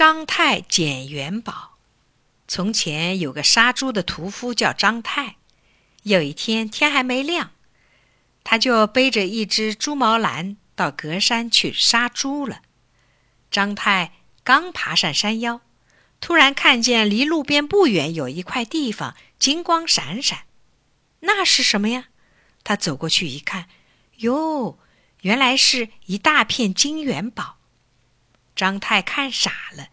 张太捡元宝。从前有个杀猪的屠夫叫张太。有一天天还没亮，他就背着一只猪毛篮到隔山去杀猪了。张太刚爬上山腰，突然看见离路边不远有一块地方金光闪闪，那是什么呀？他走过去一看，哟，原来是一大片金元宝。张太看傻了，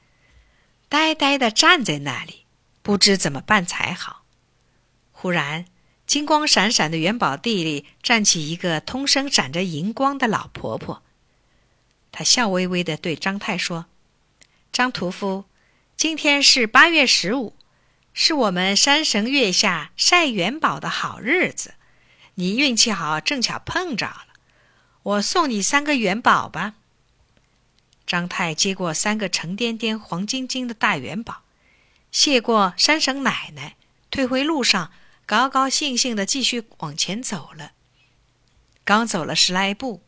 呆呆的站在那里，不知怎么办才好。忽然，金光闪闪的元宝地里站起一个通身闪着银光的老婆婆，她笑微微的对张太说：“张屠夫，今天是八月十五，是我们山神月下晒元宝的好日子。你运气好，正巧碰着了，我送你三个元宝吧。”张太接过三个沉甸甸、黄晶晶的大元宝，谢过山神奶奶，退回路上。高高兴兴的继续往前走了。刚走了十来步，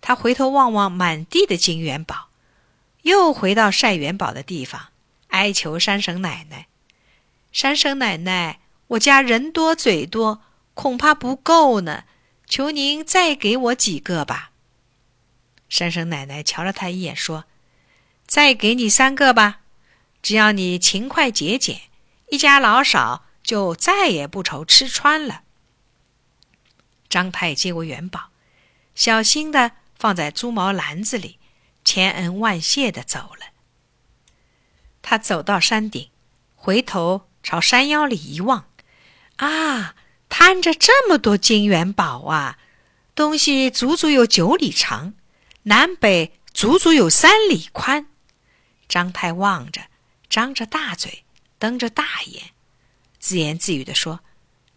他回头望望满地的金元宝，又回到晒元宝的地方，哀求山神奶奶：“山神奶奶，我家人多嘴多，恐怕不够呢，求您再给我几个吧。”山神奶奶瞧了他一眼，说：“再给你三个吧，只要你勤快节俭，一家老少。”就再也不愁吃穿了。张太接过元宝，小心的放在猪毛篮子里，千恩万谢的走了。他走到山顶，回头朝山腰里一望，啊，摊着这么多金元宝啊！东西足足有九里长，南北足足有三里宽。张太望着，张着大嘴，瞪着大眼。自言自语地说：“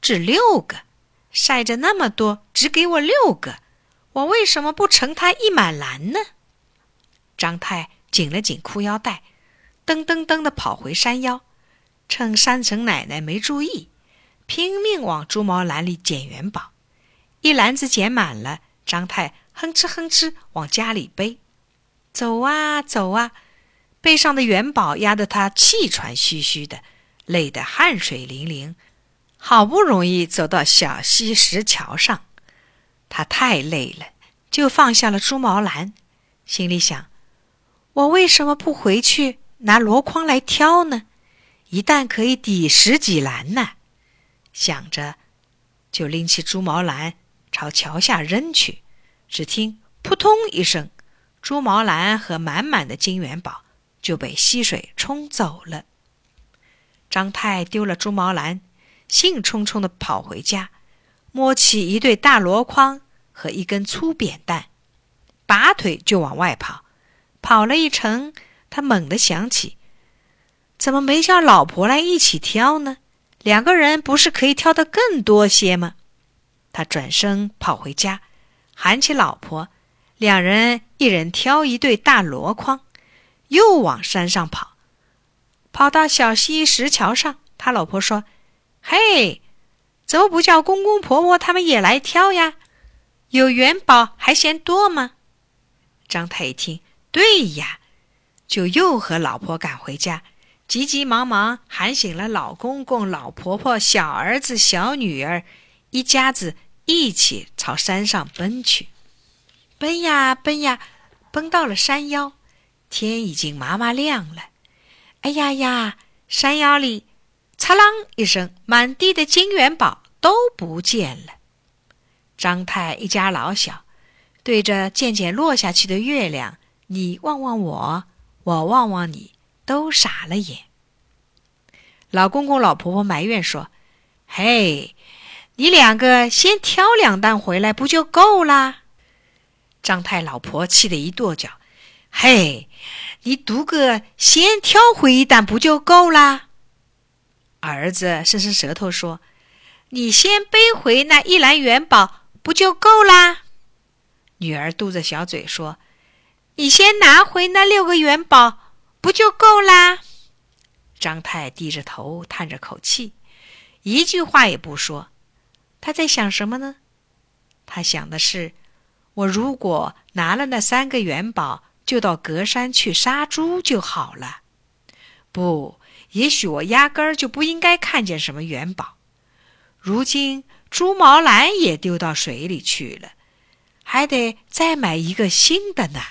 只六个，晒着那么多，只给我六个，我为什么不盛他一满篮呢？”张太紧了紧裤腰带，噔噔噔地跑回山腰，趁山神奶奶没注意，拼命往猪毛篮里捡元宝。一篮子捡满了，张太哼哧哼哧往家里背，走啊走啊，背上的元宝压得他气喘吁吁的。累得汗水淋淋，好不容易走到小溪石桥上，他太累了，就放下了猪毛篮，心里想：我为什么不回去拿箩筐来挑呢？一担可以抵十几篮呢。想着，就拎起猪毛篮朝桥下扔去，只听扑通一声，猪毛篮和满满的金元宝就被溪水冲走了。张太丢了猪毛篮，兴冲冲地跑回家，摸起一对大箩筐和一根粗扁担，拔腿就往外跑。跑了一程，他猛地想起，怎么没叫老婆来一起挑呢？两个人不是可以挑得更多些吗？他转身跑回家，喊起老婆，两人一人挑一对大箩筐，又往山上跑。跑到小溪石桥上，他老婆说：“嘿，怎么不叫公公婆婆他们也来挑呀？有元宝还嫌多吗？”张太一听，对呀，就又和老婆赶回家，急急忙忙喊醒了老公公、老婆婆、小儿子、小女儿，一家子一起朝山上奔去。奔呀奔呀，奔到了山腰，天已经麻麻亮了。哎呀呀！山腰里，嚓啷一声，满地的金元宝都不见了。张太一家老小对着渐渐落下去的月亮，你望望我，我望望你，都傻了眼。老公公、老婆婆埋怨说：“嘿，你两个先挑两担回来，不就够啦？”张太老婆气得一跺脚：“嘿！”你独个先挑回一担不就够啦？儿子伸伸舌头说：“你先背回那一篮元宝不就够啦？”女儿嘟着小嘴说：“你先拿回那六个元宝不就够啦？”张太低着头叹着口气，一句话也不说。他在想什么呢？他想的是：我如果拿了那三个元宝。就到隔山去杀猪就好了。不，也许我压根儿就不应该看见什么元宝。如今猪毛兰也丢到水里去了，还得再买一个新的呢。